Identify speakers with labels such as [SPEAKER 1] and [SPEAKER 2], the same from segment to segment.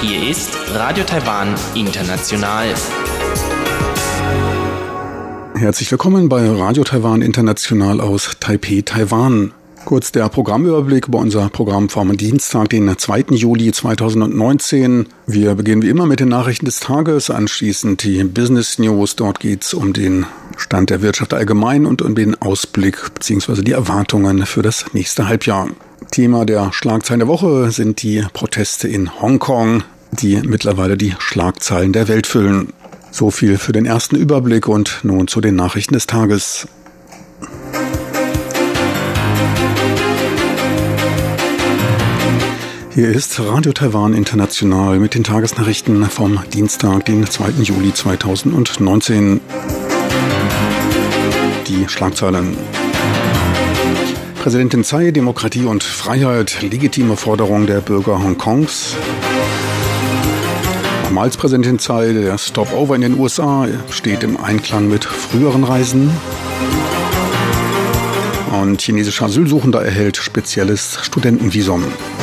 [SPEAKER 1] Hier ist Radio Taiwan International.
[SPEAKER 2] Herzlich willkommen bei Radio Taiwan International aus Taipei, Taiwan. Kurz der Programmüberblick über unser Programm vom Dienstag, den 2. Juli 2019. Wir beginnen wie immer mit den Nachrichten des Tages, anschließend die Business News. Dort geht es um den Stand der Wirtschaft allgemein und um den Ausblick bzw. die Erwartungen für das nächste Halbjahr. Thema der Schlagzeilen der Woche sind die Proteste in Hongkong, die mittlerweile die Schlagzeilen der Welt füllen. So viel für den ersten Überblick und nun zu den Nachrichten des Tages. Hier ist Radio Taiwan International mit den Tagesnachrichten vom Dienstag, den 2. Juli 2019. Die Schlagzeilen. Präsidentin Tsai, Demokratie und Freiheit, legitime Forderung der Bürger Hongkongs. Nochmals Präsidentin Tsai, der Stopover in den USA steht im Einklang mit früheren Reisen. Und chinesischer Asylsuchender erhält spezielles Studentenvisum.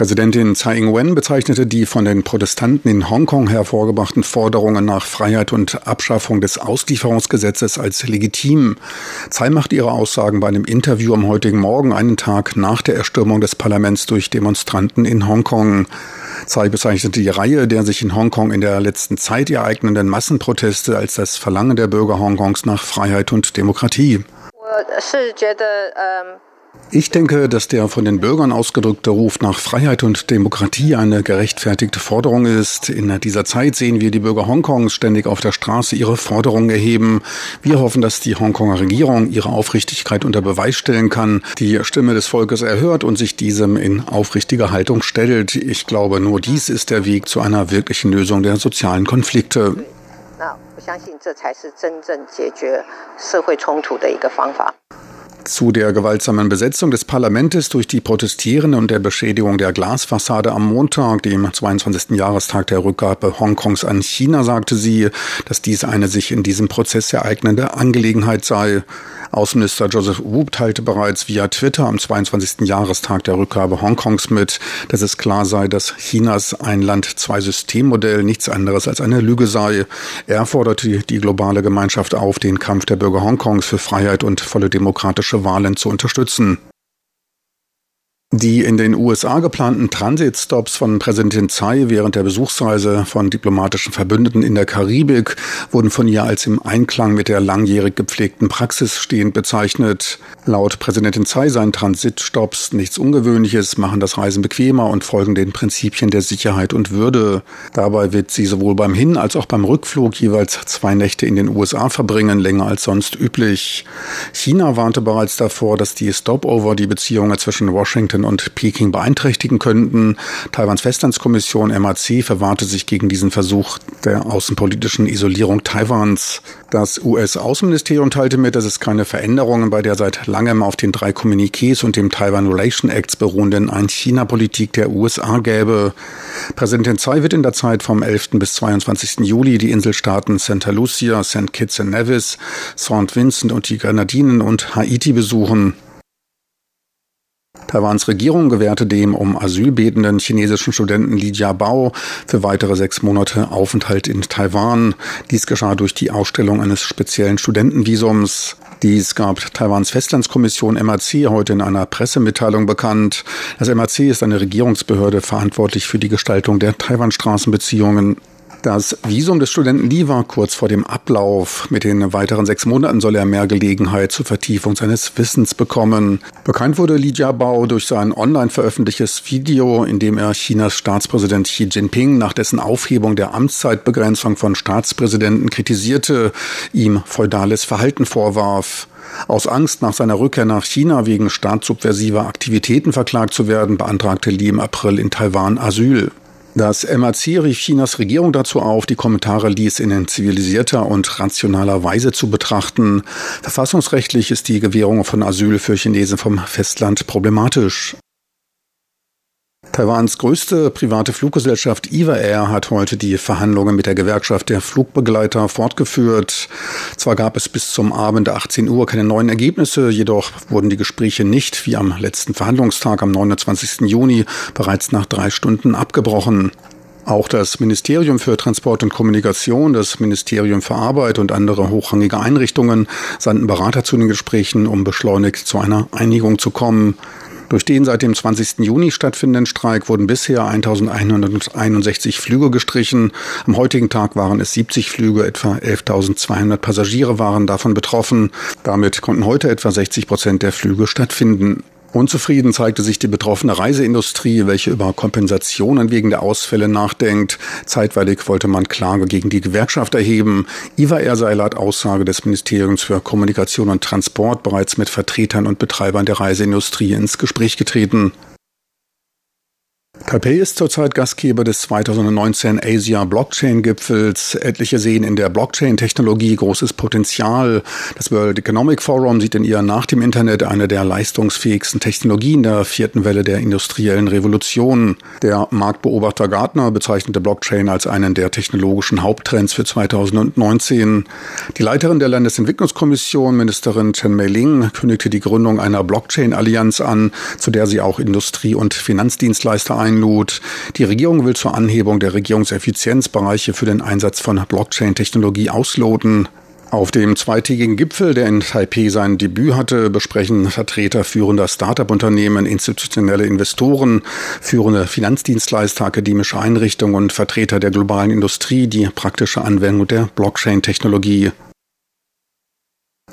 [SPEAKER 2] Präsidentin Tsai Ing-wen bezeichnete die von den Protestanten in Hongkong hervorgebrachten Forderungen nach Freiheit und Abschaffung des Auslieferungsgesetzes als legitim. Tsai machte ihre Aussagen bei einem Interview am heutigen Morgen, einen Tag nach der Erstürmung des Parlaments durch Demonstranten in Hongkong. Tsai bezeichnete die Reihe der sich in Hongkong in der letzten Zeit ereignenden Massenproteste als das Verlangen der Bürger Hongkongs nach Freiheit und Demokratie. Ich denke, dass der von den Bürgern ausgedrückte Ruf nach Freiheit und Demokratie eine gerechtfertigte Forderung ist. In dieser Zeit sehen wir die Bürger Hongkongs ständig auf der Straße ihre Forderungen erheben. Wir hoffen, dass die Hongkonger Regierung ihre Aufrichtigkeit unter Beweis stellen kann, die Stimme des Volkes erhört und sich diesem in aufrichtiger Haltung stellt. Ich glaube, nur dies ist der Weg zu einer wirklichen Lösung der sozialen Konflikte. Zu der gewaltsamen Besetzung des Parlamentes durch die Protestierenden und der Beschädigung der Glasfassade am Montag, dem 22. Jahrestag der Rückgabe Hongkongs an China, sagte sie, dass dies eine sich in diesem Prozess ereignende Angelegenheit sei. Außenminister Joseph Wu teilte bereits via Twitter am 22. Jahrestag der Rückgabe Hongkongs mit, dass es klar sei, dass Chinas ein Land-Zwei-System-Modell nichts anderes als eine Lüge sei. Er forderte die globale Gemeinschaft auf, den Kampf der Bürger Hongkongs für Freiheit und volle demokratische Wahlen zu unterstützen. Die in den USA geplanten Transitstops von Präsidentin Tsai während der Besuchsreise von diplomatischen Verbündeten in der Karibik wurden von ihr als im Einklang mit der langjährig gepflegten Praxis stehend bezeichnet. Laut Präsidentin Tsai seien Transitstops nichts Ungewöhnliches, machen das Reisen bequemer und folgen den Prinzipien der Sicherheit und Würde. Dabei wird sie sowohl beim Hin- als auch beim Rückflug jeweils zwei Nächte in den USA verbringen, länger als sonst üblich. China warnte bereits davor, dass die Stopover die Beziehungen zwischen Washington Washington und Peking beeinträchtigen könnten. Taiwans Festlandskommission MAC verwahrte sich gegen diesen Versuch der außenpolitischen Isolierung Taiwans. Das US-Außenministerium teilte mit, dass es keine Veränderungen bei der seit langem auf den drei Kommuniqués und dem Taiwan Relation Acts beruhenden Ein-China-Politik der USA gäbe. Präsidentin Tsai wird in der Zeit vom 11. bis 22. Juli die Inselstaaten Santa Lucia, St. Kitts and Nevis, St. Vincent und die Grenadinen und Haiti besuchen. Taiwans Regierung gewährte dem um Asyl betenden chinesischen Studenten Li Jiabao für weitere sechs Monate Aufenthalt in Taiwan. Dies geschah durch die Ausstellung eines speziellen Studentenvisums. Dies gab Taiwans Festlandskommission MAC heute in einer Pressemitteilung bekannt. Das MAC ist eine Regierungsbehörde verantwortlich für die Gestaltung der Taiwan-Straßenbeziehungen. Das Visum des Studenten Li war kurz vor dem Ablauf. Mit den weiteren sechs Monaten soll er mehr Gelegenheit zur Vertiefung seines Wissens bekommen. Bekannt wurde Li Jiabao durch sein online veröffentlichtes Video, in dem er Chinas Staatspräsident Xi Jinping nach dessen Aufhebung der Amtszeitbegrenzung von Staatspräsidenten kritisierte, ihm feudales Verhalten vorwarf. Aus Angst, nach seiner Rückkehr nach China wegen staatssubversiver Aktivitäten verklagt zu werden, beantragte Li im April in Taiwan Asyl. Das MAC rief Chinas Regierung dazu auf, die Kommentare Lies in zivilisierter und rationaler Weise zu betrachten. Verfassungsrechtlich ist die Gewährung von Asyl für Chinesen vom Festland problematisch. Taiwans größte private Fluggesellschaft Eva Air hat heute die Verhandlungen mit der Gewerkschaft der Flugbegleiter fortgeführt. Zwar gab es bis zum Abend 18 Uhr keine neuen Ergebnisse, jedoch wurden die Gespräche nicht wie am letzten Verhandlungstag am 29. Juni bereits nach drei Stunden abgebrochen. Auch das Ministerium für Transport und Kommunikation, das Ministerium für Arbeit und andere hochrangige Einrichtungen sandten Berater zu den Gesprächen, um beschleunigt zu einer Einigung zu kommen. Durch den seit dem 20. Juni stattfindenden Streik wurden bisher 1161 Flüge gestrichen. Am heutigen Tag waren es 70 Flüge, etwa 11.200 Passagiere waren davon betroffen. Damit konnten heute etwa 60 Prozent der Flüge stattfinden. Unzufrieden zeigte sich die betroffene Reiseindustrie, welche über Kompensationen wegen der Ausfälle nachdenkt. Zeitweilig wollte man Klage gegen die Gewerkschaft erheben. Iva sei laut Aussage des Ministeriums für Kommunikation und Transport bereits mit Vertretern und Betreibern der Reiseindustrie ins Gespräch getreten. Taipei ist zurzeit Gastgeber des 2019 Asia Blockchain Gipfels. Etliche sehen in der Blockchain-Technologie großes Potenzial. Das World Economic Forum sieht in ihr nach dem Internet eine der leistungsfähigsten Technologien der vierten Welle der industriellen Revolution. Der Marktbeobachter Gartner bezeichnete Blockchain als einen der technologischen Haupttrends für 2019. Die Leiterin der Landesentwicklungskommission, Ministerin Chen Mei-Ling, kündigte die Gründung einer Blockchain-Allianz an, zu der sie auch Industrie- und Finanzdienstleister ein einlud. Die Regierung will zur Anhebung der Regierungseffizienz Bereiche für den Einsatz von Blockchain-Technologie ausloten. Auf dem zweitägigen Gipfel, der in Taipei sein Debüt hatte, besprechen Vertreter führender Start-up-Unternehmen, institutionelle Investoren, führende Finanzdienstleister, akademische Einrichtungen und Vertreter der globalen Industrie die praktische Anwendung der Blockchain-Technologie.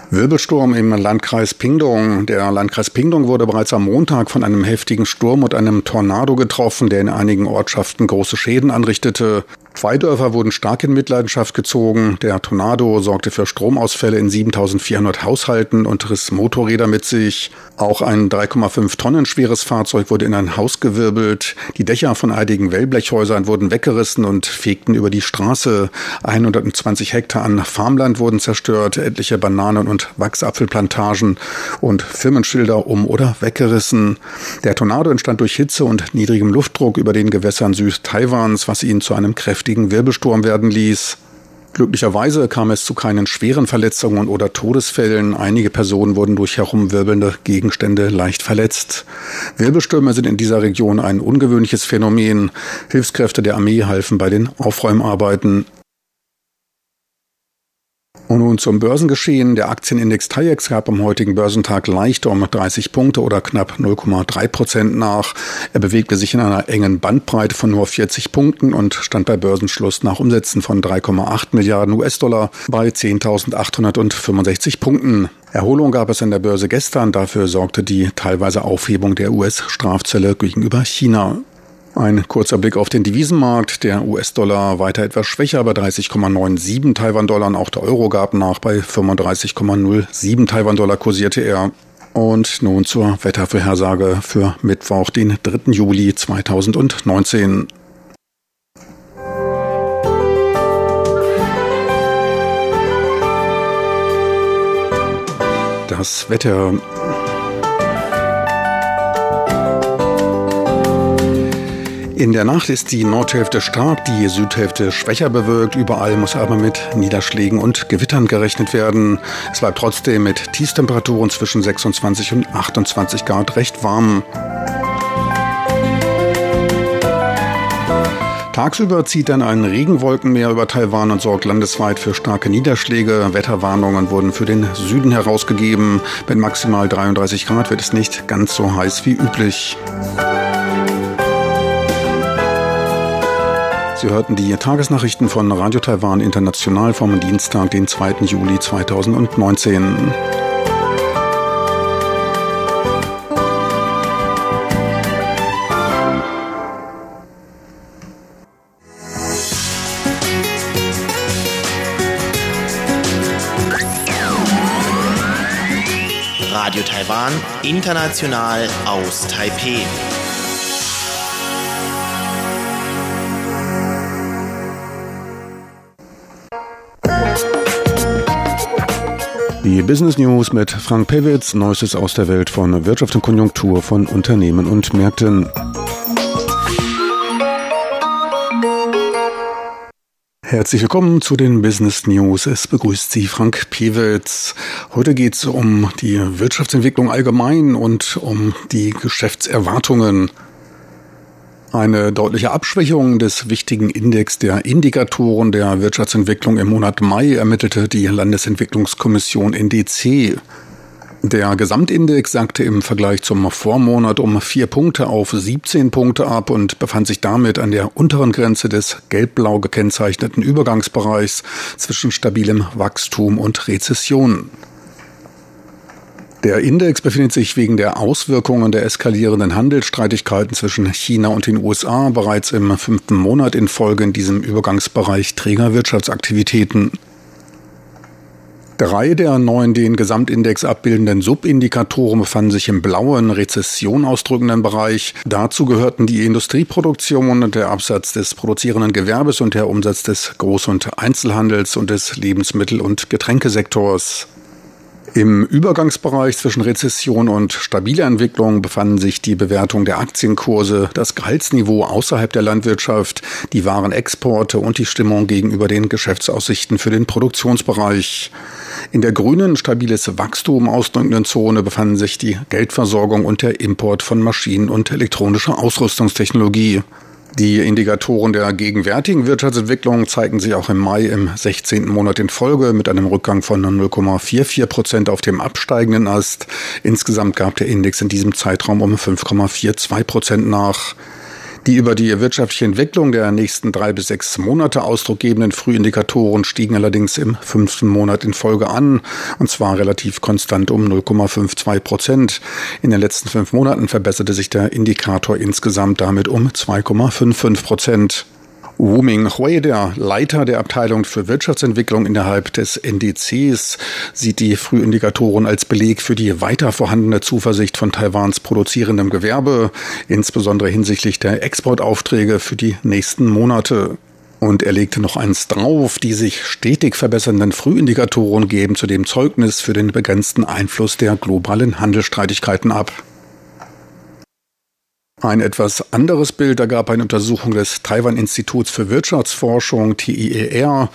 [SPEAKER 2] Wirbelsturm im Landkreis Pingdong. Der Landkreis Pingdong wurde bereits am Montag von einem heftigen Sturm und einem Tornado getroffen, der in einigen Ortschaften große Schäden anrichtete. Zwei Dörfer wurden stark in Mitleidenschaft gezogen. Der Tornado sorgte für Stromausfälle in 7400 Haushalten und riss Motorräder mit sich. Auch ein 3,5 Tonnen schweres Fahrzeug wurde in ein Haus gewirbelt. Die Dächer von einigen Wellblechhäusern wurden weggerissen und fegten über die Straße. 120 Hektar an Farmland wurden zerstört, etliche Bananen- und Wachsapfelplantagen und Firmenschilder um oder weggerissen. Der Tornado entstand durch Hitze und niedrigem Luftdruck über den Gewässern Süd-Taiwans, was ihn zu einem kräftigen heftigen Wirbelsturm werden ließ. Glücklicherweise kam es zu keinen schweren Verletzungen oder Todesfällen. Einige Personen wurden durch herumwirbelnde Gegenstände leicht verletzt. Wirbelstürme sind in dieser Region ein ungewöhnliches Phänomen. Hilfskräfte der Armee halfen bei den Aufräumarbeiten. Und nun zum Börsengeschehen. Der Aktienindex TAIEX gab am heutigen Börsentag leicht um 30 Punkte oder knapp 0,3 Prozent nach. Er bewegte sich in einer engen Bandbreite von nur 40 Punkten und stand bei Börsenschluss nach Umsätzen von 3,8 Milliarden US-Dollar bei 10.865 Punkten. Erholung gab es an der Börse gestern. Dafür sorgte die teilweise Aufhebung der US-Strafzölle gegenüber China. Ein kurzer Blick auf den Devisenmarkt. Der US-Dollar weiter etwas schwächer bei 30,97 Taiwan-Dollar. Auch der Euro gab nach bei 35,07 Taiwan-Dollar kursierte er. Und nun zur Wettervorhersage für Mittwoch, den 3. Juli 2019. Das Wetter In der Nacht ist die Nordhälfte stark, die Südhälfte schwächer bewölkt. Überall muss aber mit Niederschlägen und Gewittern gerechnet werden. Es bleibt trotzdem mit Tiefstemperaturen zwischen 26 und 28 Grad recht warm. Tagsüber zieht dann ein Regenwolkenmeer über Taiwan und sorgt landesweit für starke Niederschläge. Wetterwarnungen wurden für den Süden herausgegeben. Mit maximal 33 Grad wird es nicht ganz so heiß wie üblich. Sie hörten die Tagesnachrichten von Radio Taiwan International vom Dienstag, den 2. Juli 2019.
[SPEAKER 1] Radio Taiwan, international aus Taipeh.
[SPEAKER 2] Die Business News mit Frank Pewitz, Neuestes aus der Welt von Wirtschaft und Konjunktur von Unternehmen und Märkten. Herzlich willkommen zu den Business News. Es begrüßt Sie Frank Pewitz. Heute geht es um die Wirtschaftsentwicklung allgemein und um die Geschäftserwartungen. Eine deutliche Abschwächung des wichtigen Index der Indikatoren der Wirtschaftsentwicklung im Monat Mai ermittelte die Landesentwicklungskommission NDC. Der Gesamtindex sagte im Vergleich zum Vormonat um vier Punkte auf 17 Punkte ab und befand sich damit an der unteren Grenze des gelb-blau gekennzeichneten Übergangsbereichs zwischen stabilem Wachstum und Rezession. Der Index befindet sich wegen der Auswirkungen der eskalierenden Handelsstreitigkeiten zwischen China und den USA bereits im fünften Monat in Folge in diesem Übergangsbereich träger Wirtschaftsaktivitäten. Drei der neun den Gesamtindex abbildenden Subindikatoren befanden sich im blauen, Rezession ausdrückenden Bereich. Dazu gehörten die Industrieproduktion, der Absatz des produzierenden Gewerbes und der Umsatz des Groß- und Einzelhandels und des Lebensmittel- und Getränkesektors. Im Übergangsbereich zwischen Rezession und stabiler Entwicklung befanden sich die Bewertung der Aktienkurse, das Gehaltsniveau außerhalb der Landwirtschaft, die Warenexporte und die Stimmung gegenüber den Geschäftsaussichten für den Produktionsbereich. In der grünen, stabiles Wachstum ausdrückenden Zone befanden sich die Geldversorgung und der Import von Maschinen und elektronischer Ausrüstungstechnologie. Die Indikatoren der gegenwärtigen Wirtschaftsentwicklung zeigen sich auch im Mai im 16. Monat in Folge mit einem Rückgang von 0,44 Prozent auf dem absteigenden Ast. Insgesamt gab der Index in diesem Zeitraum um 5,42 Prozent nach. Die über die wirtschaftliche Entwicklung der nächsten drei bis sechs Monate Ausdruck gebenden Frühindikatoren stiegen allerdings im fünften Monat in Folge an, und zwar relativ konstant um 0,52 Prozent. In den letzten fünf Monaten verbesserte sich der Indikator insgesamt damit um 2,55 Prozent. Wu Ming-Hui, der Leiter der Abteilung für Wirtschaftsentwicklung innerhalb des NDCs, sieht die Frühindikatoren als Beleg für die weiter vorhandene Zuversicht von Taiwans produzierendem Gewerbe, insbesondere hinsichtlich der Exportaufträge für die nächsten Monate. Und er legte noch eins drauf, die sich stetig verbessernden Frühindikatoren geben zudem Zeugnis für den begrenzten Einfluss der globalen Handelsstreitigkeiten ab. Ein etwas anderes Bild ergab eine Untersuchung des Taiwan-Instituts für Wirtschaftsforschung, TIER.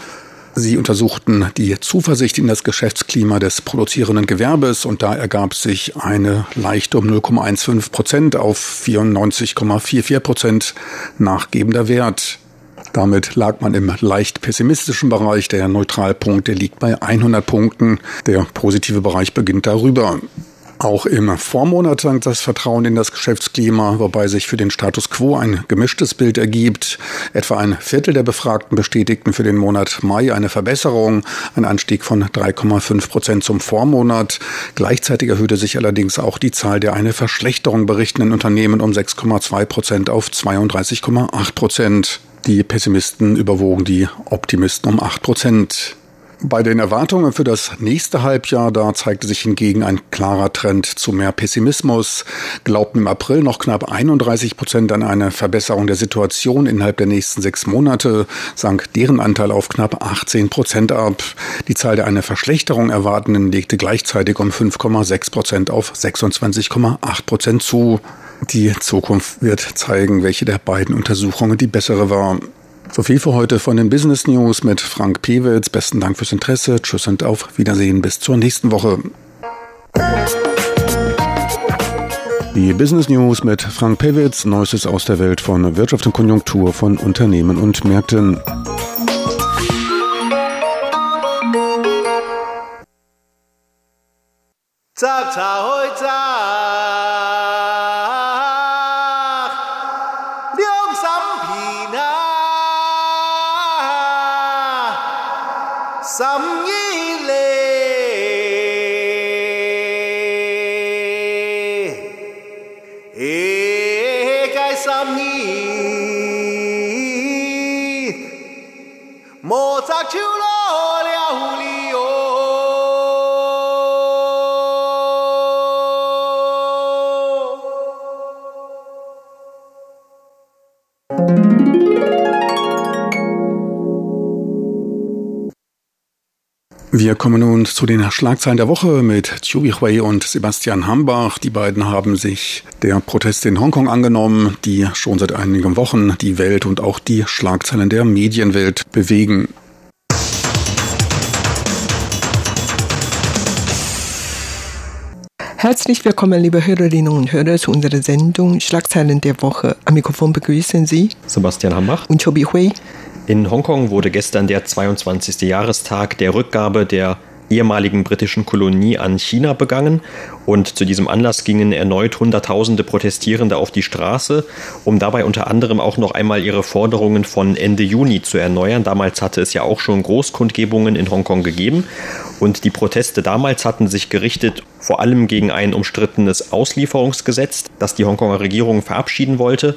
[SPEAKER 2] Sie untersuchten die Zuversicht in das Geschäftsklima des produzierenden Gewerbes und da ergab sich eine leichte um 0,15 Prozent auf 94,44 Prozent nachgebender Wert. Damit lag man im leicht pessimistischen Bereich. Der Neutralpunkt der liegt bei 100 Punkten. Der positive Bereich beginnt darüber. Auch im Vormonat sank das Vertrauen in das Geschäftsklima, wobei sich für den Status quo ein gemischtes Bild ergibt. Etwa ein Viertel der Befragten bestätigten für den Monat Mai eine Verbesserung, ein Anstieg von 3,5 Prozent zum Vormonat. Gleichzeitig erhöhte sich allerdings auch die Zahl der eine Verschlechterung berichtenden Unternehmen um 6,2 Prozent auf 32,8 Prozent. Die Pessimisten überwogen die Optimisten um 8 Prozent. Bei den Erwartungen für das nächste Halbjahr, da zeigte sich hingegen ein klarer Trend zu mehr Pessimismus. Glaubten im April noch knapp 31 Prozent an eine Verbesserung der Situation innerhalb der nächsten sechs Monate, sank deren Anteil auf knapp 18 Prozent ab. Die Zahl der eine Verschlechterung erwartenden legte gleichzeitig um 5,6 Prozent auf 26,8 Prozent zu. Die Zukunft wird zeigen, welche der beiden Untersuchungen die bessere war. So viel für heute von den Business News mit Frank Pewitz. Besten Dank fürs Interesse. Tschüss und auf Wiedersehen. Bis zur nächsten Woche. Die Business News mit Frank Pewitz. Neuestes aus der Welt von Wirtschaft und Konjunktur von Unternehmen und Märkten. Zap, zap. Wir kommen nun zu den Schlagzeilen der Woche mit Chiu Hui und Sebastian Hambach. Die beiden haben sich der Proteste in Hongkong angenommen, die schon seit einigen Wochen die Welt und auch die Schlagzeilen der Medienwelt bewegen.
[SPEAKER 3] Herzlich willkommen, liebe Hörerinnen und Hörer, zu unserer Sendung Schlagzeilen der Woche. Am Mikrofon begrüßen Sie
[SPEAKER 4] Sebastian Hambach
[SPEAKER 3] und Chobi Hui.
[SPEAKER 4] In Hongkong wurde gestern der 22. Jahrestag der Rückgabe der ehemaligen britischen Kolonie an China begangen und zu diesem Anlass gingen erneut Hunderttausende Protestierende auf die Straße, um dabei unter anderem auch noch einmal ihre Forderungen von Ende Juni zu erneuern. Damals hatte es ja auch schon Großkundgebungen in Hongkong gegeben und die Proteste damals hatten sich gerichtet vor allem gegen ein umstrittenes Auslieferungsgesetz, das die Hongkonger Regierung verabschieden wollte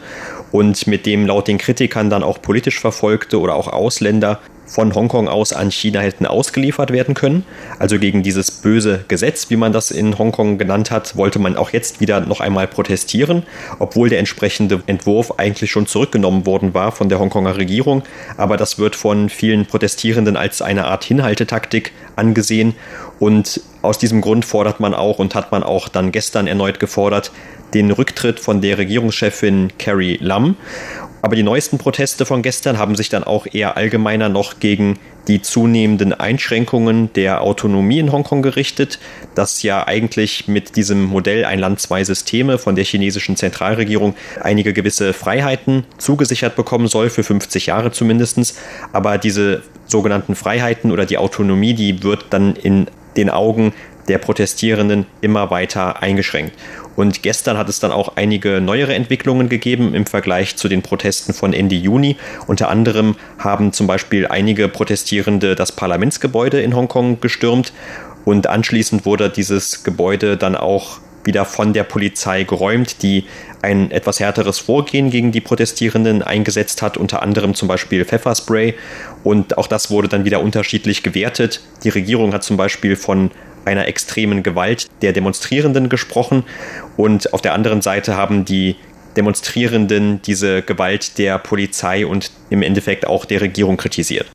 [SPEAKER 4] und mit dem laut den Kritikern dann auch politisch Verfolgte oder auch Ausländer von Hongkong aus an China hätten ausgeliefert werden können. Also gegen dieses böse Gesetz, wie man das in Hongkong genannt hat, wollte man auch jetzt wieder noch einmal protestieren, obwohl der entsprechende Entwurf eigentlich schon zurückgenommen worden war von der Hongkonger Regierung. Aber das wird von vielen Protestierenden als eine Art Hinhaltetaktik angesehen. Und aus diesem Grund fordert man auch und hat man auch dann gestern erneut gefordert, den Rücktritt von der Regierungschefin Carrie Lam. Aber die neuesten Proteste von gestern haben sich dann auch eher allgemeiner noch gegen die zunehmenden Einschränkungen der Autonomie in Hongkong gerichtet, das ja eigentlich mit diesem Modell ein Land, zwei Systeme von der chinesischen Zentralregierung einige gewisse Freiheiten zugesichert bekommen soll, für 50 Jahre zumindest. Aber diese sogenannten Freiheiten oder die Autonomie, die wird dann in den Augen der Protestierenden immer weiter eingeschränkt. Und gestern hat es dann auch einige neuere Entwicklungen gegeben im Vergleich zu den Protesten von Ende Juni. Unter anderem haben zum Beispiel einige Protestierende das Parlamentsgebäude in Hongkong gestürmt und anschließend wurde dieses Gebäude dann auch wieder von der Polizei geräumt, die ein etwas härteres Vorgehen gegen die Protestierenden eingesetzt hat, unter anderem zum Beispiel Pfefferspray. Und auch das wurde dann wieder unterschiedlich gewertet. Die Regierung hat zum Beispiel von einer extremen Gewalt der Demonstrierenden gesprochen und auf der anderen Seite haben die Demonstrierenden diese Gewalt der Polizei und im Endeffekt auch der Regierung kritisiert.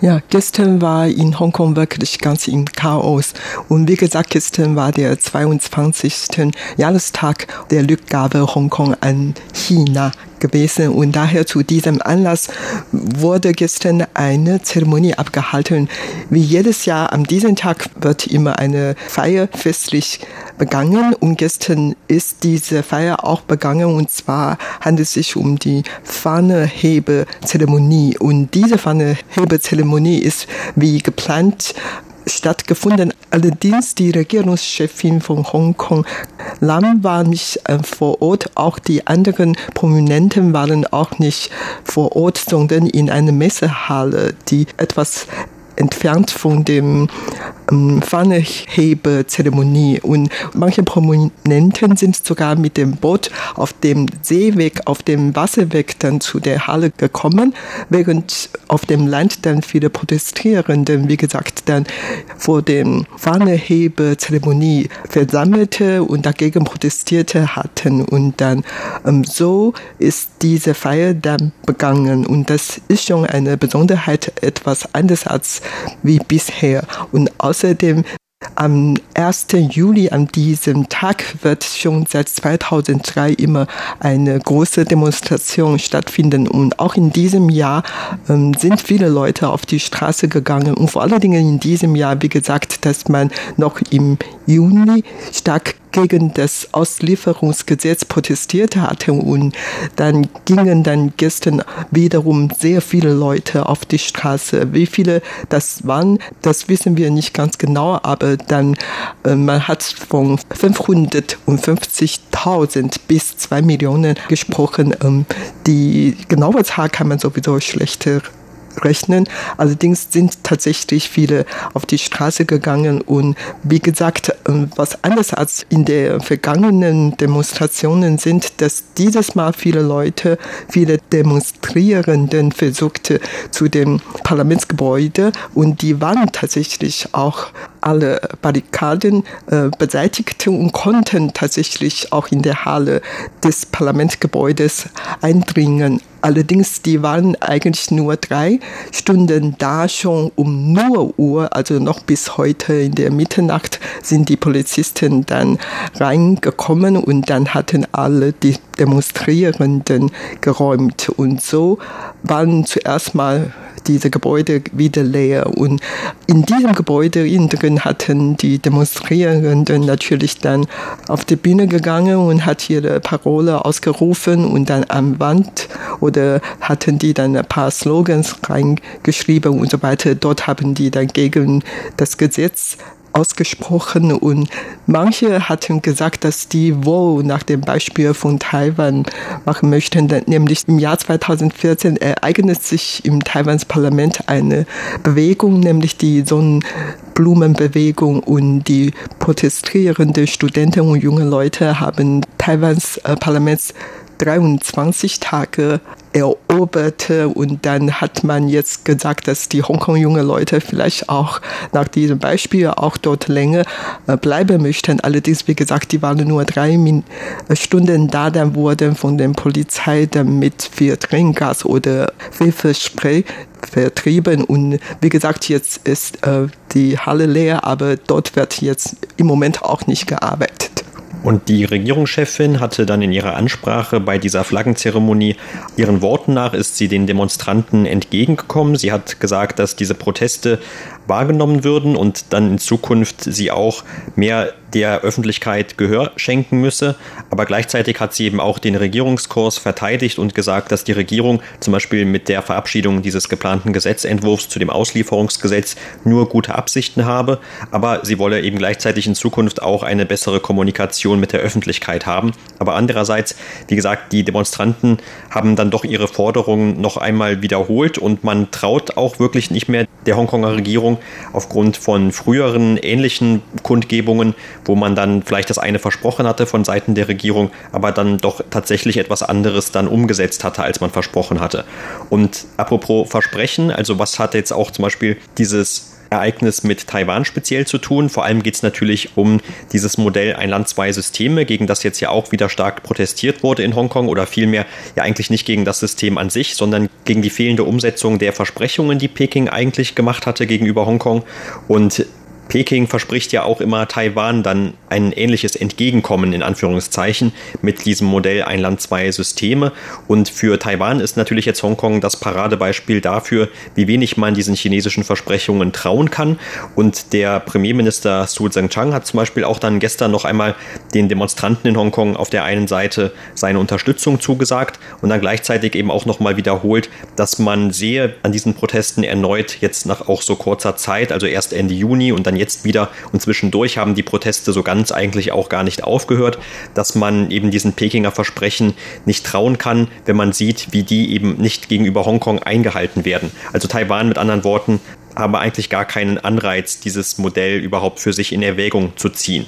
[SPEAKER 3] Ja, gestern war in Hongkong wirklich ganz im Chaos. Und wie gesagt, gestern war der 22. Jahrestag der Rückgabe Hongkong an China gewesen und daher zu diesem Anlass wurde gestern eine Zeremonie abgehalten. Wie jedes Jahr an diesem Tag wird immer eine Feier festlich begangen und gestern ist diese Feier auch begangen und zwar handelt es sich um die Fahnehebezeremonie und diese Fahnehebezeremonie ist wie geplant stattgefunden. Allerdings die Regierungschefin von Hongkong, Lam, war nicht äh, vor Ort. Auch die anderen Prominenten waren auch nicht vor Ort, sondern in einer Messehalle, die etwas entfernt von dem ähm, Pfannehebezeremonie. Und manche Prominenten sind sogar mit dem Boot auf dem Seeweg, auf dem Wasserweg dann zu der Halle gekommen, während auf dem Land dann viele Protestierende, wie gesagt, dann vor dem Pfannehebezeremonie versammelte und dagegen protestierte hatten. Und dann ähm, so ist diese Feier dann begangen. Und das ist schon eine Besonderheit, etwas anders als wie bisher. Und Außerdem am 1. Juli, an diesem Tag, wird schon seit 2003 immer eine große Demonstration stattfinden. Und auch in diesem Jahr ähm, sind viele Leute auf die Straße gegangen. Und vor allen Dingen in diesem Jahr, wie gesagt, dass man noch im Juni stark gegen das Auslieferungsgesetz protestiert hatten und dann gingen dann gestern wiederum sehr viele Leute auf die Straße. Wie viele das waren, das wissen wir nicht ganz genau, aber dann äh, man hat von 550.000 bis 2 Millionen gesprochen. Ähm, die genaue Zahl kann man sowieso schlechter rechnen. Allerdings sind tatsächlich viele auf die Straße gegangen und wie gesagt, ähm, was anders als in den vergangenen Demonstrationen sind, dass dieses Mal viele Leute, viele Demonstrierenden versuchte zu dem Parlamentsgebäude und die waren tatsächlich auch alle Barrikaden äh, beseitigte und konnten tatsächlich auch in der Halle des Parlamentgebäudes eindringen. Allerdings, die waren eigentlich nur drei Stunden da schon um 0 Uhr, also noch bis heute in der Mitternacht sind die Polizisten dann reingekommen und dann hatten alle die Demonstrierenden geräumt und so waren zuerst mal diese Gebäude wieder leer. Und in diesem Gebäude innen drin hatten die Demonstrierenden natürlich dann auf die Bühne gegangen und hat ihre Parole ausgerufen und dann am Wand oder hatten die dann ein paar Slogans reingeschrieben und so weiter. Dort haben die dann gegen das Gesetz ausgesprochen und manche hatten gesagt, dass die wohl nach dem Beispiel von Taiwan machen möchten, nämlich im Jahr 2014 ereignet sich im Taiwans Parlament eine Bewegung, nämlich die Sonnenblumenbewegung und die protestierenden Studenten und junge Leute haben Taiwans äh, Parlaments 23 Tage eroberte und dann hat man jetzt gesagt, dass die Hongkong junge Leute vielleicht auch nach diesem Beispiel auch dort länger äh, bleiben möchten. Allerdings, wie gesagt, die waren nur drei äh, Stunden da, dann wurden von der Polizei dann mit viel Tränengas oder Pfefferspray vertrieben und wie gesagt, jetzt ist äh, die Halle leer, aber dort wird jetzt im Moment auch nicht gearbeitet.
[SPEAKER 4] Und die Regierungschefin hatte dann in ihrer Ansprache bei dieser Flaggenzeremonie, ihren Worten nach ist sie den Demonstranten entgegengekommen. Sie hat gesagt, dass diese Proteste wahrgenommen würden und dann in Zukunft sie auch mehr der Öffentlichkeit Gehör schenken müsse. Aber gleichzeitig hat sie eben auch den Regierungskurs verteidigt und gesagt, dass die Regierung zum Beispiel mit der Verabschiedung dieses geplanten Gesetzentwurfs zu dem Auslieferungsgesetz nur gute Absichten habe. Aber sie wolle eben gleichzeitig in Zukunft auch eine bessere Kommunikation mit der Öffentlichkeit haben. Aber andererseits, wie gesagt, die Demonstranten haben dann doch ihre Forderungen noch einmal wiederholt und man traut auch wirklich nicht mehr der Hongkonger Regierung aufgrund von früheren ähnlichen Kundgebungen, wo man dann vielleicht das eine versprochen hatte von Seiten der Regierung, aber dann doch tatsächlich etwas anderes dann umgesetzt hatte, als man versprochen hatte. Und apropos Versprechen, also was hat jetzt auch zum Beispiel dieses Ereignis mit Taiwan speziell zu tun. Vor allem geht es natürlich um dieses Modell ein Land, zwei Systeme, gegen das jetzt ja auch wieder stark protestiert wurde in Hongkong oder vielmehr ja eigentlich nicht gegen das System an sich, sondern gegen die fehlende Umsetzung der Versprechungen, die Peking eigentlich gemacht hatte gegenüber Hongkong. Und Peking verspricht ja auch immer Taiwan dann ein ähnliches Entgegenkommen in Anführungszeichen mit diesem Modell ein Land, zwei Systeme. Und für Taiwan ist natürlich jetzt Hongkong das Paradebeispiel dafür, wie wenig man diesen chinesischen Versprechungen trauen kann. Und der Premierminister Su Tseng-Chang hat zum Beispiel auch dann gestern noch einmal den Demonstranten in Hongkong auf der einen Seite seine Unterstützung zugesagt und dann gleichzeitig eben auch nochmal wiederholt, dass man sehe an diesen Protesten erneut jetzt nach auch so kurzer Zeit, also erst Ende Juni und dann jetzt wieder und zwischendurch haben die Proteste so ganz eigentlich auch gar nicht aufgehört, dass man eben diesen Pekinger Versprechen nicht trauen kann, wenn man sieht, wie die eben nicht gegenüber Hongkong eingehalten werden. Also Taiwan mit anderen Worten habe eigentlich gar keinen Anreiz, dieses Modell überhaupt für sich in Erwägung zu ziehen.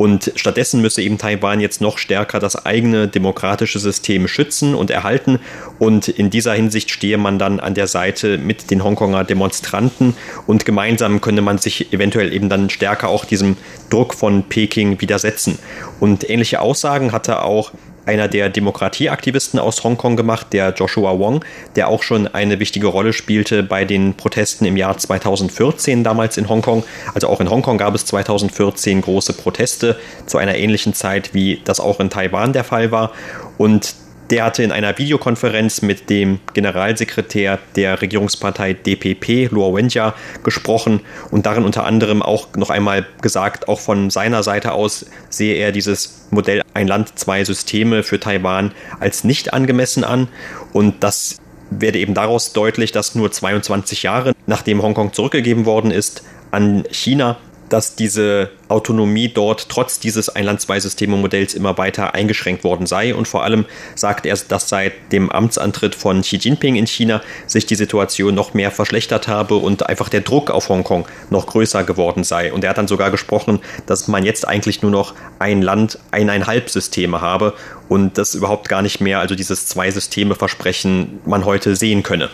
[SPEAKER 4] Und stattdessen müsse eben Taiwan jetzt noch stärker das eigene demokratische System schützen und erhalten. Und in dieser Hinsicht stehe man dann an der Seite mit den Hongkonger Demonstranten und gemeinsam könne man sich eventuell eben dann stärker auch diesem Druck von Peking widersetzen. Und ähnliche Aussagen hatte auch einer der Demokratieaktivisten aus Hongkong gemacht, der Joshua Wong, der auch schon eine wichtige Rolle spielte bei den Protesten im Jahr 2014 damals in Hongkong. Also auch in Hongkong gab es 2014 große Proteste zu einer ähnlichen Zeit, wie das auch in Taiwan der Fall war. Und der hatte in einer Videokonferenz mit dem Generalsekretär der Regierungspartei DPP, Luo Wenjia, gesprochen und darin unter anderem auch noch einmal gesagt, auch von seiner Seite aus sehe er dieses Modell ein Land, zwei Systeme für Taiwan als nicht angemessen an. Und das werde eben daraus deutlich, dass nur 22 Jahre nachdem Hongkong zurückgegeben worden ist an China dass diese Autonomie dort trotz dieses Einland-Zwei-Systeme-Modells immer weiter eingeschränkt worden sei. Und vor allem sagt er, dass seit dem Amtsantritt von Xi Jinping in China sich die Situation noch mehr verschlechtert habe und einfach der Druck auf Hongkong noch größer geworden sei. Und er hat dann sogar gesprochen, dass man jetzt eigentlich nur noch ein Land, eineinhalb Systeme habe und das überhaupt gar nicht mehr, also dieses Zwei-Systeme-Versprechen man heute sehen könne.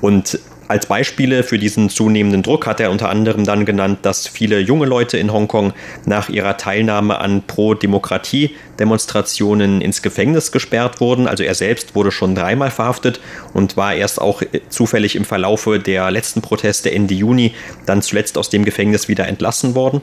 [SPEAKER 4] Und Als Beispiele für diesen zunehmenden Druck hat er unter anderem dann genannt, dass viele junge Leute in Hongkong nach ihrer Teilnahme an Pro-Demokratie-Demonstrationen ins Gefängnis gesperrt wurden. Also er selbst wurde schon dreimal verhaftet und war erst auch zufällig im Verlaufe der letzten Proteste Ende Juni dann zuletzt aus dem Gefängnis wieder entlassen worden.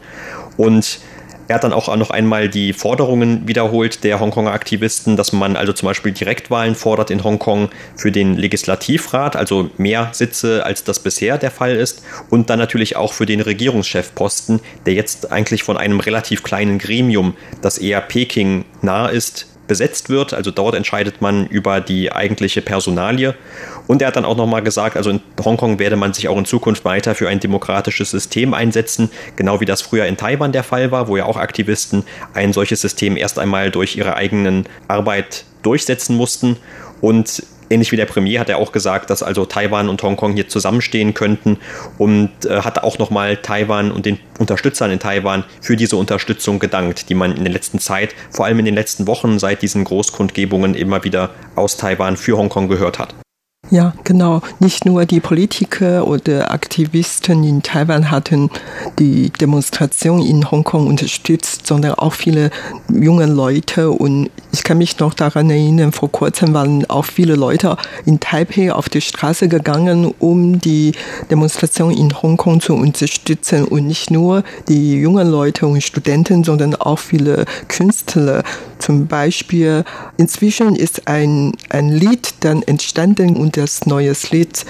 [SPEAKER 4] Und er hat dann auch noch einmal die Forderungen wiederholt der Hongkonger Aktivisten, dass man also zum Beispiel Direktwahlen fordert in Hongkong für den Legislativrat, also mehr Sitze als das bisher der Fall ist, und dann natürlich auch für den Regierungschefposten, der jetzt eigentlich von einem relativ kleinen Gremium, das eher Peking nah ist, besetzt wird. Also dort entscheidet man über die eigentliche Personalie. Und er hat dann auch nochmal gesagt, also in Hongkong werde man sich auch in Zukunft weiter für ein demokratisches System einsetzen, genau wie das früher in Taiwan der Fall war, wo ja auch Aktivisten ein solches System erst einmal durch ihre eigenen Arbeit durchsetzen mussten. Und Ähnlich wie der Premier hat er auch gesagt, dass also Taiwan und Hongkong hier zusammenstehen könnten und äh, hat auch nochmal Taiwan und den Unterstützern in Taiwan für diese Unterstützung gedankt, die man in der letzten Zeit, vor allem in den letzten Wochen seit diesen Großkundgebungen immer wieder aus Taiwan für Hongkong gehört hat.
[SPEAKER 3] Ja, genau. Nicht nur die Politiker oder Aktivisten in Taiwan hatten die Demonstration in Hongkong unterstützt, sondern auch viele junge Leute. Und ich kann mich noch daran erinnern, vor kurzem waren auch viele Leute in Taipei auf die Straße gegangen, um die Demonstration in Hongkong zu unterstützen. Und nicht nur die jungen Leute und Studenten, sondern auch viele Künstler. Zum Beispiel, inzwischen ist ein, ein Lied dann entstanden und das neue Lied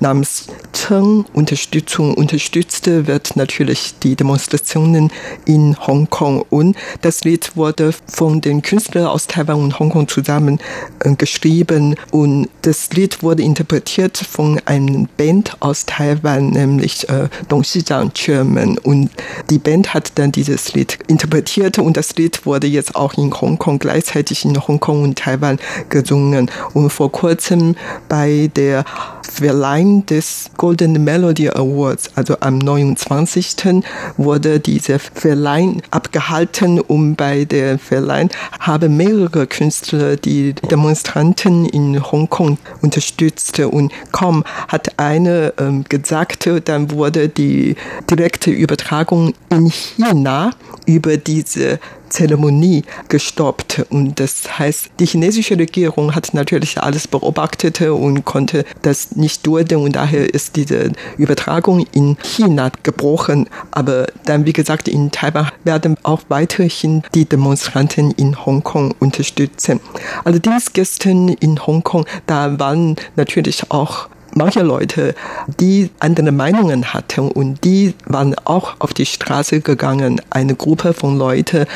[SPEAKER 3] namens Cheng Unterstützung unterstützte, wird natürlich die Demonstrationen in Hongkong. Und das Lied wurde von den Künstlern aus Taiwan und Hongkong zusammen äh, geschrieben. Und das Lied wurde interpretiert von einer Band aus Taiwan, nämlich äh, Dong Xizang Chairman. Und die Band hat dann dieses Lied interpretiert und das Lied wurde jetzt auch in Hongkong gleichzeitig in Hongkong und Taiwan gesungen. Und vor kurzem bei der Verleihung des Golden Melody Awards, also am 29. wurde diese Verleihung abgehalten und bei der Verleihung haben mehrere Künstler die Demonstranten in Hongkong unterstützt und kaum hat eine ähm, gesagt, dann wurde die direkte Übertragung in China über diese Zeremonie gestoppt. Und das heißt, die chinesische Regierung hat natürlich alles beobachtet und konnte das nicht dulden und daher ist diese Übertragung in China gebrochen. Aber dann, wie gesagt, in Taiwan werden auch weiterhin die Demonstranten in Hongkong unterstützen. Allerdings gestern in Hongkong, da waren natürlich auch manche Leute, die andere Meinungen hatten und die waren auch auf die Straße gegangen. Eine Gruppe von Leuten,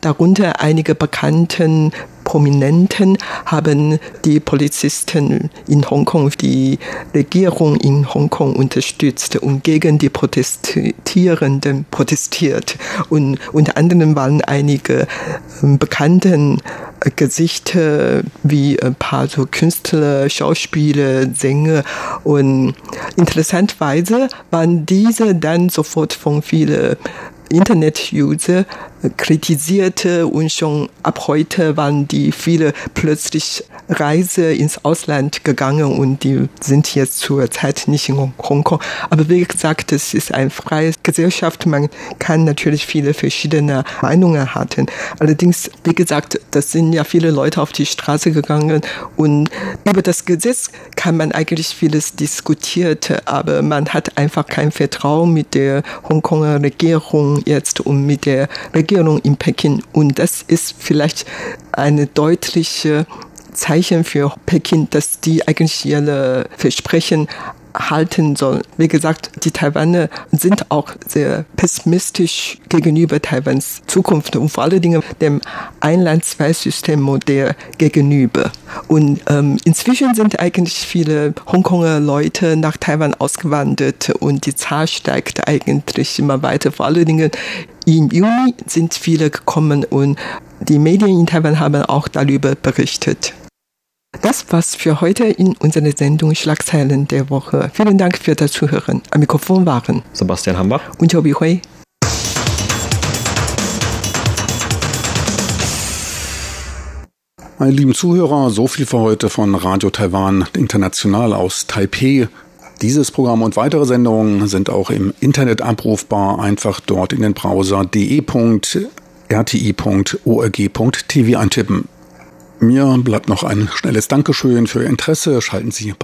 [SPEAKER 3] darunter einige bekannten Prominenten haben die Polizisten in Hongkong, die Regierung in Hongkong unterstützt und gegen die Protestierenden protestiert. Und unter anderem waren einige ähm, bekannten Gesichter wie ein paar so Künstler, Schauspieler, Sänger und interessanterweise waren diese dann sofort von vielen Internet-User kritisierte und schon ab heute waren die viele plötzlich Reise ins Ausland gegangen und die sind jetzt zur Zeit nicht in Hongkong. Aber wie gesagt, es ist eine freie Gesellschaft. Man kann natürlich viele verschiedene Meinungen haben. Allerdings, wie gesagt, das sind ja viele Leute auf die Straße gegangen und über das Gesetz kann man eigentlich vieles diskutiert, aber man hat einfach kein Vertrauen mit der Hongkonger Regierung jetzt und mit der Regierung Regierung in Peking. Und das ist vielleicht eine deutliche Zeichen für Peking, dass die eigentlich ihre Versprechen halten soll. Wie gesagt, die Taiwaner sind auch sehr pessimistisch gegenüber Taiwans Zukunft und vor allen Dingen dem Einland-Zwei-System-Modell gegenüber. Und ähm, inzwischen sind eigentlich viele Hongkonger Leute nach Taiwan ausgewandert und die Zahl steigt eigentlich immer weiter. Vor allen Dingen im Juni sind viele gekommen und die Medien in Taiwan haben auch darüber berichtet. Das war's für heute in unserer Sendung Schlagzeilen der Woche. Vielen Dank für das Zuhören. Am Mikrofon waren
[SPEAKER 4] Sebastian Hambach
[SPEAKER 3] und Tobi Hui.
[SPEAKER 2] Meine lieben Zuhörer, so viel für heute von Radio Taiwan International aus Taipei. Dieses Programm und weitere Sendungen sind auch im Internet abrufbar. Einfach dort in den Browser de.rti.org.tv eintippen. Mir bleibt noch ein schnelles Dankeschön für Ihr Interesse. Schalten Sie